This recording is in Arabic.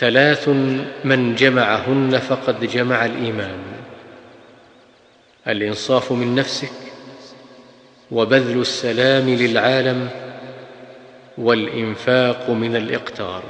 ثلاث من جمعهن فقد جمع الإيمان. الإنصاف من نفسك وبذل السلام للعالم والإنفاق من الإقتار.